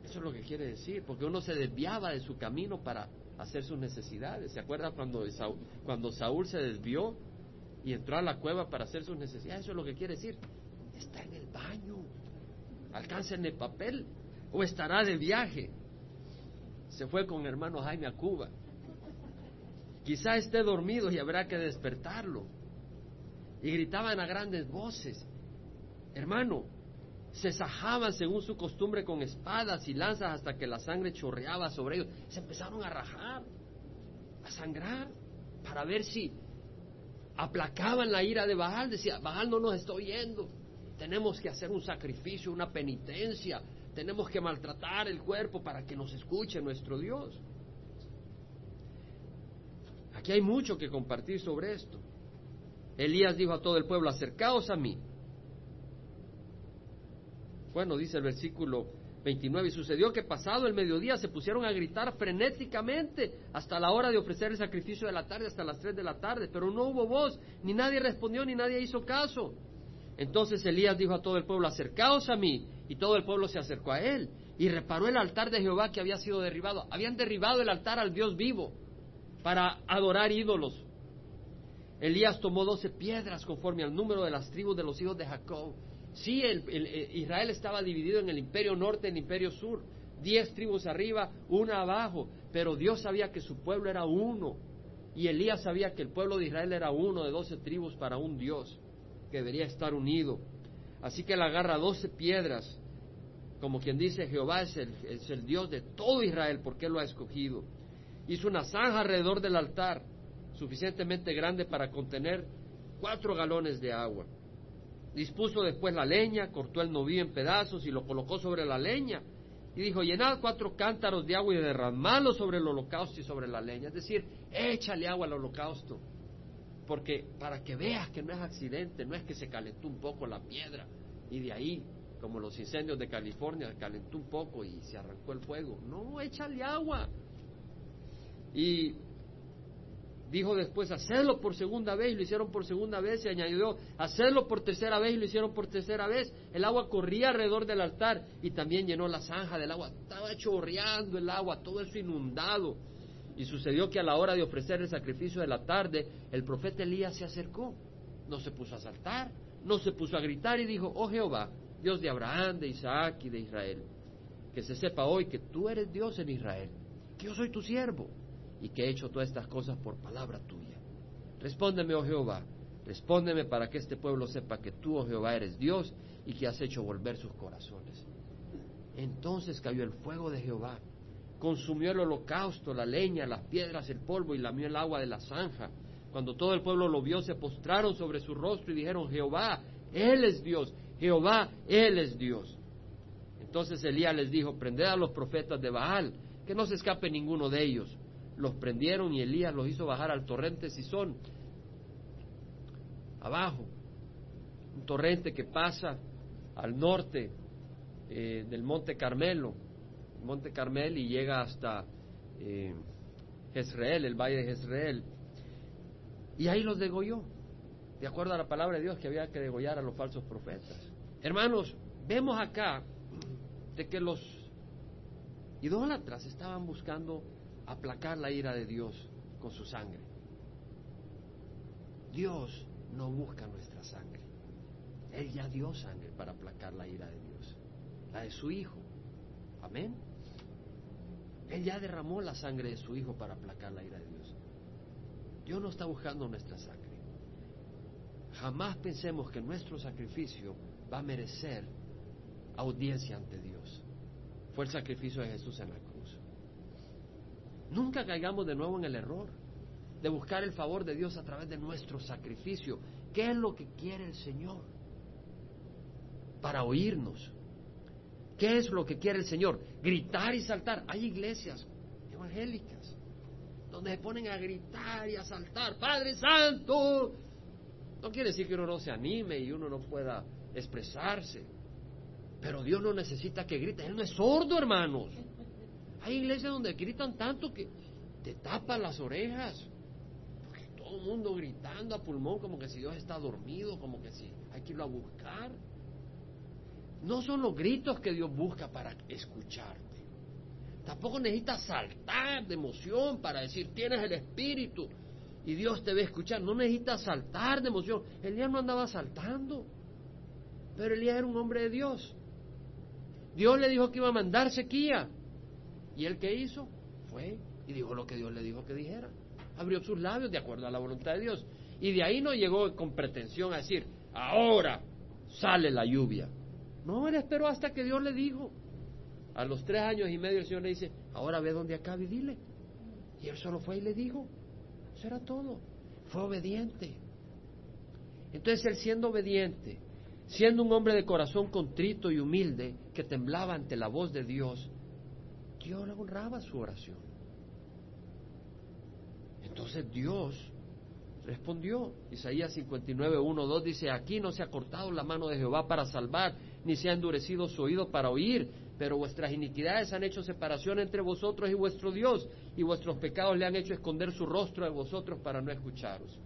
Eso es lo que quiere decir, porque uno se desviaba de su camino para hacer sus necesidades. ¿Se acuerda cuando Saúl, cuando Saúl se desvió y entró a la cueva para hacer sus necesidades? Eso es lo que quiere decir. Está en el baño alcancen el papel o estará de viaje. Se fue con hermano Jaime a Cuba. Quizá esté dormido y habrá que despertarlo. Y gritaban a grandes voces, hermano, se sajaban según su costumbre con espadas y lanzas hasta que la sangre chorreaba sobre ellos. Se empezaron a rajar, a sangrar, para ver si aplacaban la ira de Baal. Decía, Baal no nos está oyendo tenemos que hacer un sacrificio, una penitencia, tenemos que maltratar el cuerpo para que nos escuche nuestro Dios. Aquí hay mucho que compartir sobre esto. Elías dijo a todo el pueblo, acercaos a mí. Bueno, dice el versículo 29, y sucedió que pasado el mediodía se pusieron a gritar frenéticamente hasta la hora de ofrecer el sacrificio de la tarde, hasta las tres de la tarde, pero no hubo voz, ni nadie respondió, ni nadie hizo caso. Entonces Elías dijo a todo el pueblo, acercaos a mí. Y todo el pueblo se acercó a él y reparó el altar de Jehová que había sido derribado. Habían derribado el altar al Dios vivo para adorar ídolos. Elías tomó doce piedras conforme al número de las tribus de los hijos de Jacob. Sí, eh, Israel estaba dividido en el imperio norte y el imperio sur. Diez tribus arriba, una abajo. Pero Dios sabía que su pueblo era uno. Y Elías sabía que el pueblo de Israel era uno de doce tribus para un Dios que debería estar unido. Así que él agarra doce piedras, como quien dice, Jehová es el, Dios de todo Israel, porque él lo ha escogido. Hizo una zanja alrededor del altar, suficientemente grande para contener cuatro galones de agua. Dispuso después la leña, cortó el novillo en pedazos y lo colocó sobre la leña. Y dijo, llenad cuatro cántaros de agua y derramadlo sobre el holocausto y sobre la leña. Es decir, échale agua al holocausto. Porque para que veas que no es accidente, no es que se calentó un poco la piedra y de ahí, como los incendios de California, calentó un poco y se arrancó el fuego. No, échale agua. Y Dijo después, hacedlo por segunda vez, y lo hicieron por segunda vez, y añadió, hacedlo por tercera vez, y lo hicieron por tercera vez. El agua corría alrededor del altar y también llenó la zanja del agua. Estaba chorreando el agua, todo eso inundado. Y sucedió que a la hora de ofrecer el sacrificio de la tarde, el profeta Elías se acercó. No se puso a saltar, no se puso a gritar y dijo, oh Jehová, Dios de Abraham, de Isaac y de Israel, que se sepa hoy que tú eres Dios en Israel, que yo soy tu siervo y que he hecho todas estas cosas por palabra tuya. Respóndeme, oh Jehová, respóndeme para que este pueblo sepa que tú, oh Jehová, eres Dios y que has hecho volver sus corazones. Entonces cayó el fuego de Jehová, consumió el holocausto, la leña, las piedras, el polvo y lamió el agua de la zanja. Cuando todo el pueblo lo vio, se postraron sobre su rostro y dijeron, Jehová, Él es Dios, Jehová, Él es Dios. Entonces Elías les dijo, prended a los profetas de Baal, que no se escape ninguno de ellos los prendieron y Elías los hizo bajar al torrente Sison, abajo, un torrente que pasa al norte eh, del Monte Carmelo, Monte Carmel y llega hasta eh, Jezreel, el valle de Jezreel. Y ahí los degolló, de acuerdo a la palabra de Dios que había que degollar a los falsos profetas. Hermanos, vemos acá de que los idólatras estaban buscando aplacar la ira de Dios con su sangre. Dios no busca nuestra sangre. Él ya dio sangre para aplacar la ira de Dios, la de su Hijo. Amén. Él ya derramó la sangre de su Hijo para aplacar la ira de Dios. Dios no está buscando nuestra sangre. Jamás pensemos que nuestro sacrificio va a merecer audiencia ante Dios. Fue el sacrificio de Jesús en la cruz. Nunca caigamos de nuevo en el error de buscar el favor de Dios a través de nuestro sacrificio. ¿Qué es lo que quiere el Señor? Para oírnos. ¿Qué es lo que quiere el Señor? Gritar y saltar. Hay iglesias evangélicas donde se ponen a gritar y a saltar. Padre Santo. No quiere decir que uno no se anime y uno no pueda expresarse. Pero Dios no necesita que grite. Él no es sordo, hermanos. Hay iglesias donde gritan tanto que te tapan las orejas. Porque todo el mundo gritando a pulmón como que si Dios está dormido, como que si hay que irlo a buscar. No son los gritos que Dios busca para escucharte. Tampoco necesitas saltar de emoción para decir tienes el espíritu y Dios te ve escuchar. No necesitas saltar de emoción. Elías no andaba saltando, pero Elías era un hombre de Dios. Dios le dijo que iba a mandar sequía. ¿Y él qué hizo? Fue y dijo lo que Dios le dijo que dijera. Abrió sus labios de acuerdo a la voluntad de Dios. Y de ahí no llegó con pretensión a decir, ahora sale la lluvia. No, él esperó hasta que Dios le dijo. A los tres años y medio el Señor le dice, ahora ve dónde acaba y dile. Y él solo fue y le dijo. Eso era todo. Fue obediente. Entonces él siendo obediente, siendo un hombre de corazón contrito y humilde, que temblaba ante la voz de Dios, Dios le honraba su oración. Entonces Dios respondió. Isaías 59, 1, 2 dice, aquí no se ha cortado la mano de Jehová para salvar, ni se ha endurecido su oído para oír, pero vuestras iniquidades han hecho separación entre vosotros y vuestro Dios, y vuestros pecados le han hecho esconder su rostro de vosotros para no escucharos.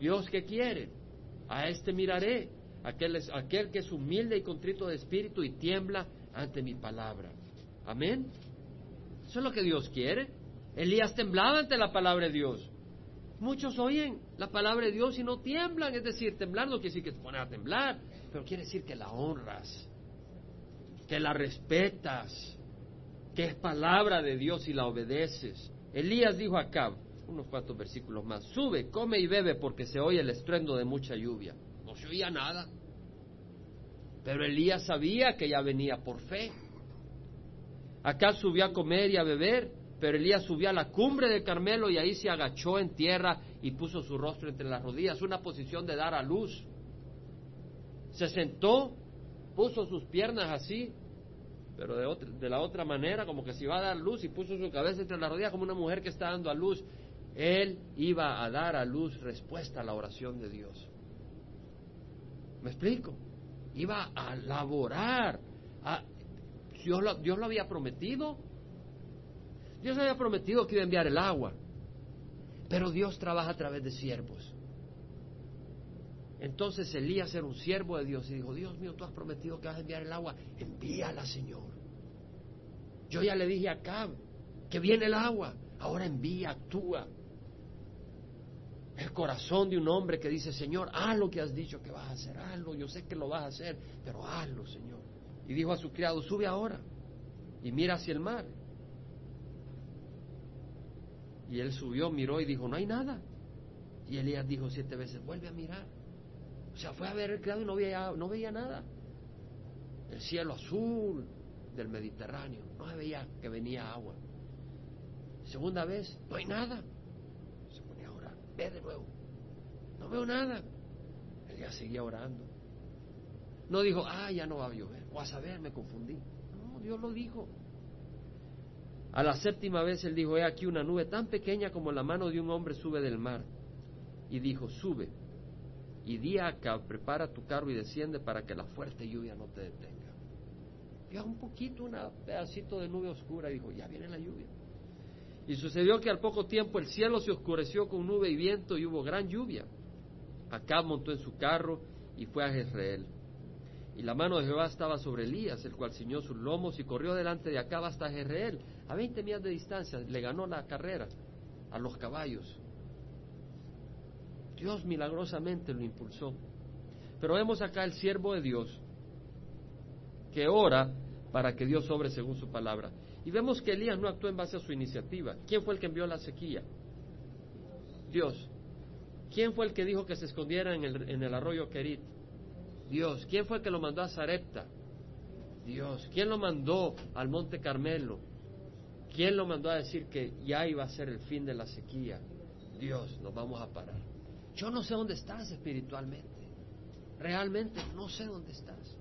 Dios que quiere, a este miraré, aquel, aquel que es humilde y contrito de espíritu y tiembla ante mi palabra. Amén. Eso es lo que Dios quiere. Elías temblaba ante la palabra de Dios. Muchos oyen la palabra de Dios y no tiemblan, es decir, temblar no quiere decir que te pones a temblar, pero quiere decir que la honras, que la respetas, que es palabra de Dios y la obedeces. Elías dijo acá, unos cuantos versículos más, sube, come y bebe porque se oye el estruendo de mucha lluvia. No se oía nada, Pero Elías sabía que ya venía por fe. Acá subió a comer y a beber, pero Elías subió a la cumbre del Carmelo y ahí se agachó en tierra y puso su rostro entre las rodillas, una posición de dar a luz. Se sentó, puso sus piernas así, pero de, de la otra manera, como que se iba a dar luz y puso su cabeza entre las rodillas como una mujer que está dando a luz. Él iba a dar a luz respuesta a la oración de Dios. ¿Me explico? Iba a laborar. Dios, lo, Dios lo había prometido. Dios había prometido que iba a enviar el agua. Pero Dios trabaja a través de siervos. Entonces Elías era un siervo de Dios y dijo, Dios mío, tú has prometido que vas a enviar el agua, envíala, Señor. Yo ya le dije a Cab que viene el agua, ahora envía, actúa. El corazón de un hombre que dice, Señor, haz lo que has dicho que vas a hacer, hazlo, yo sé que lo vas a hacer, pero hazlo, Señor. Y dijo a su criado, sube ahora y mira hacia el mar. Y él subió, miró y dijo, no hay nada. Y Elías dijo siete veces, vuelve a mirar. O sea, fue a ver el criado y no veía, no veía nada. El cielo azul del Mediterráneo, no se veía que venía agua. Segunda vez, no hay nada. Se ponía a orar, ve de nuevo. No veo nada. Elías seguía orando. No dijo, ah, ya no va a llover. O a saber, me confundí. No, Dios lo dijo. A la séptima vez él dijo, he aquí una nube tan pequeña como la mano de un hombre sube del mar. Y dijo, sube. Y di acá, prepara tu carro y desciende para que la fuerte lluvia no te detenga. Vio un poquito, un pedacito de nube oscura y dijo, ya viene la lluvia. Y sucedió que al poco tiempo el cielo se oscureció con nube y viento y hubo gran lluvia. Acá montó en su carro y fue a Jezreel. Y la mano de Jehová estaba sobre Elías, el cual ciñó sus lomos y corrió delante de acá hasta Jezreel, a veinte millas de distancia. Le ganó la carrera a los caballos. Dios milagrosamente lo impulsó. Pero vemos acá el siervo de Dios que ora para que Dios obre según su palabra. Y vemos que Elías no actuó en base a su iniciativa. ¿Quién fue el que envió la sequía? Dios. ¿Quién fue el que dijo que se escondiera en el, en el arroyo Kerit? Dios. ¿Quién fue el que lo mandó a Zarepta? Dios. ¿Quién lo mandó al Monte Carmelo? ¿Quién lo mandó a decir que ya iba a ser el fin de la sequía? Dios, nos vamos a parar. Yo no sé dónde estás espiritualmente. Realmente no sé dónde estás.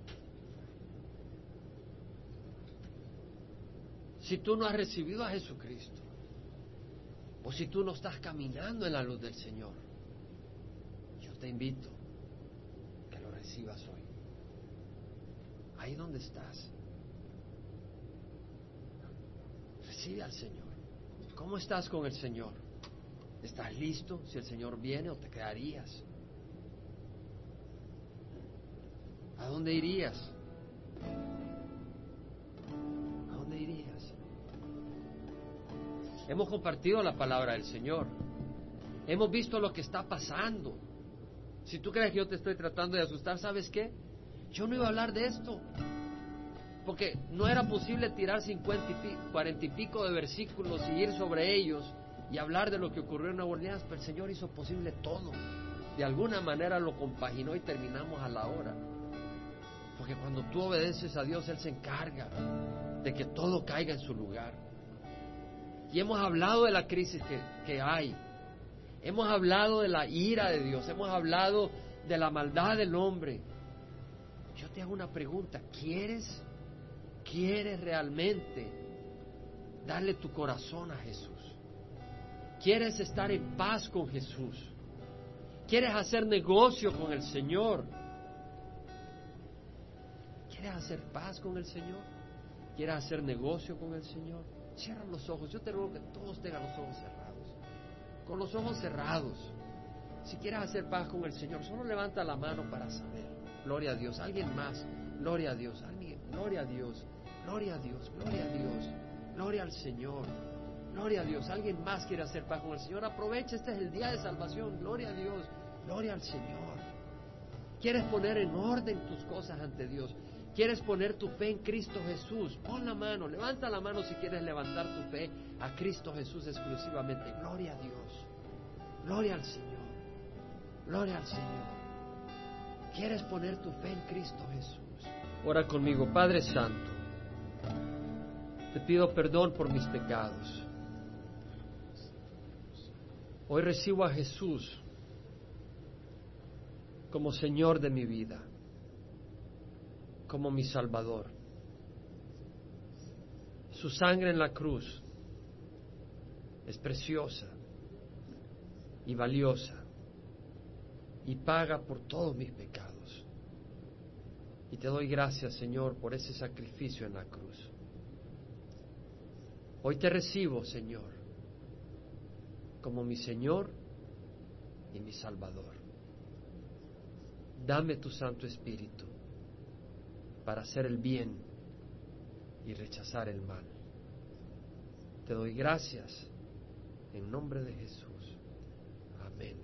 Si tú no has recibido a Jesucristo, o si tú no estás caminando en la luz del Señor, yo te invito que lo recibas hoy. Ahí donde estás. Recibe al Señor. ¿Cómo estás con el Señor? ¿Estás listo si el Señor viene o te quedarías? ¿A dónde irías? ¿A dónde irías? Hemos compartido la palabra del Señor. Hemos visto lo que está pasando. Si tú crees que yo te estoy tratando de asustar, ¿sabes qué? Yo no iba a hablar de esto. Porque no era posible tirar cincuenta y cuarenta y pico de versículos y ir sobre ellos y hablar de lo que ocurrió en Nueva Orleans, pero el Señor hizo posible todo. De alguna manera lo compaginó y terminamos a la hora. Porque cuando tú obedeces a Dios, Él se encarga de que todo caiga en su lugar. Y hemos hablado de la crisis que, que hay. Hemos hablado de la ira de Dios. Hemos hablado de la maldad del hombre. Yo te hago una pregunta. ¿Quieres, quieres realmente darle tu corazón a Jesús? ¿Quieres estar en paz con Jesús? ¿Quieres hacer negocio con el Señor? ¿Quieres hacer paz con el Señor? ¿Quieres hacer negocio con el Señor? Cierra los ojos. Yo te ruego que todos tengan los ojos cerrados. Con los ojos cerrados. Si quieres hacer paz con el Señor, solo levanta la mano para saber. Gloria a Dios. Alguien más. Gloria a Dios. Gloria a Dios. Gloria a Dios. Gloria a Dios. Gloria al Señor. Gloria a Dios. ¿Alguien más quiere hacer paz con el Señor? Aprovecha, este es el día de salvación. Gloria a Dios. Gloria al Señor. ¿Quieres poner en orden tus cosas ante Dios? ¿Quieres poner tu fe en Cristo Jesús? Pon la mano, levanta la mano si quieres levantar tu fe a Cristo Jesús exclusivamente. Gloria a Dios. Gloria al Señor. Gloria al Señor. ¿Quieres poner tu fe en Cristo Jesús? Ora conmigo, Padre Santo. Te pido perdón por mis pecados. Hoy recibo a Jesús como Señor de mi vida, como mi Salvador. Su sangre en la cruz es preciosa y valiosa y paga por todos mis pecados. Y te doy gracias, Señor, por ese sacrificio en la cruz. Hoy te recibo, Señor, como mi Señor y mi Salvador. Dame tu Santo Espíritu para hacer el bien y rechazar el mal. Te doy gracias en nombre de Jesús. Amén.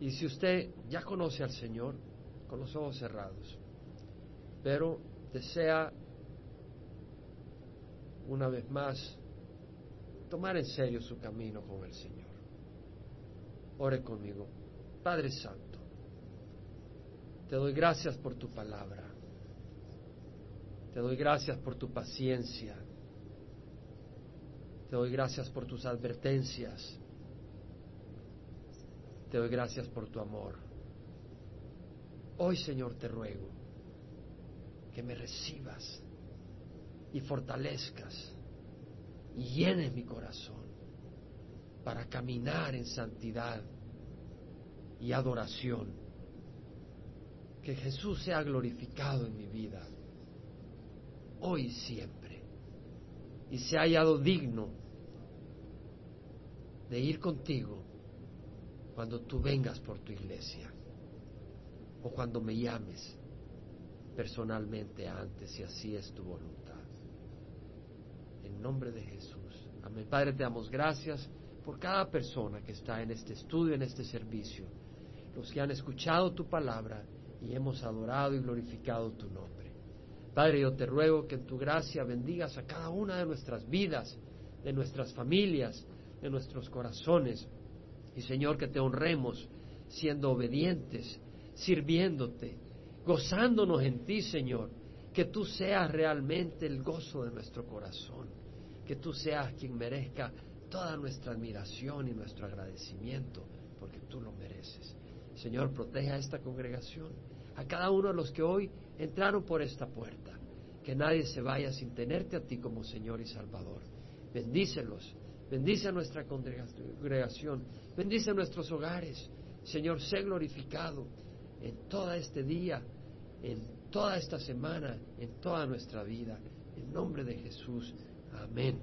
Y si usted ya conoce al Señor, con los ojos cerrados, pero desea una vez más tomar en serio su camino con el Señor, ore conmigo. Padre Santo, te doy gracias por tu palabra. Te doy gracias por tu paciencia. Te doy gracias por tus advertencias. Te doy gracias por tu amor. Hoy, Señor, te ruego que me recibas y fortalezcas llenes mi corazón para caminar en santidad y adoración. Que Jesús sea glorificado en mi vida, hoy y siempre, y se ha hallado digno de ir contigo cuando tú vengas por tu iglesia o cuando me llames personalmente antes, si así es tu voluntad. En nombre de Jesús. Amén. Padre, te damos gracias por cada persona que está en este estudio, en este servicio, los que han escuchado tu palabra y hemos adorado y glorificado tu nombre. Padre, yo te ruego que en tu gracia bendigas a cada una de nuestras vidas, de nuestras familias, de nuestros corazones. Y Señor, que te honremos siendo obedientes, sirviéndote, gozándonos en ti, Señor. Que tú seas realmente el gozo de nuestro corazón. Que tú seas quien merezca toda nuestra admiración y nuestro agradecimiento, porque tú lo mereces. Señor, protege a esta congregación, a cada uno de los que hoy entraron por esta puerta. Que nadie se vaya sin tenerte a ti como Señor y Salvador. Bendícelos, bendice a nuestra congregación, bendice a nuestros hogares. Señor, sé glorificado en todo este día, toda esta semana, en toda nuestra vida. En nombre de Jesús. Amén.